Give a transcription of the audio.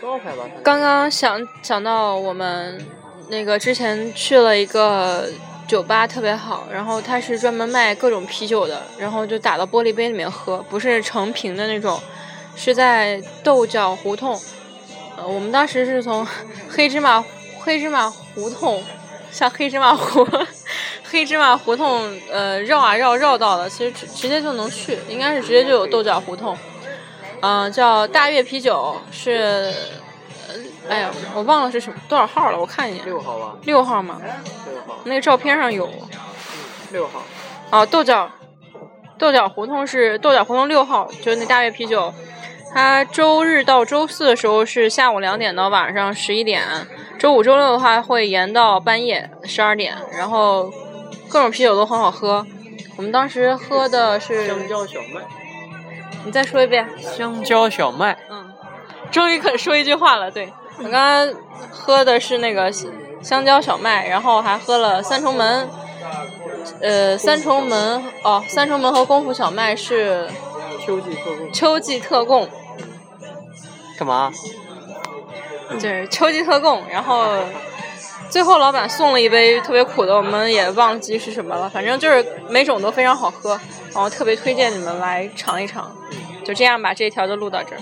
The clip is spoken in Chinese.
招牌吧。刚刚想想到我们那个之前去了一个酒吧，特别好，然后它是专门卖各种啤酒的，然后就打到玻璃杯里面喝，不是成瓶的那种，是在豆角胡同。呃，我们当时是从黑芝麻黑芝麻胡同，像黑芝麻糊。黑芝麻胡同，呃，绕啊绕绕到了，其实直接就能去，应该是直接就有豆角胡同，嗯，叫大悦啤酒，是，哎呀，我忘了是什么多少号了，我看一眼，六号吧，六号吗？六号，那个照片上有，六号，哦，豆角，豆角胡同是豆角胡同六号，就是那大悦啤酒，它周日到周四的时候是下午两点到晚上十一点，周五周六的话会延到半夜十二点，然后。各种啤酒都很好喝，我们当时喝的是香蕉小麦。你再说一遍。香蕉小麦。嗯，终于肯说一句话了。对我刚刚喝的是那个香蕉小麦，然后还喝了三重门。呃，三重门哦，三重门和功夫小麦是秋季特供。秋季特供。干嘛？就是秋季特供，然后。最后老板送了一杯特别苦的，我们也忘记是什么了。反正就是每种都非常好喝，然后特别推荐你们来尝一尝。就这样吧，这一条就录到这儿。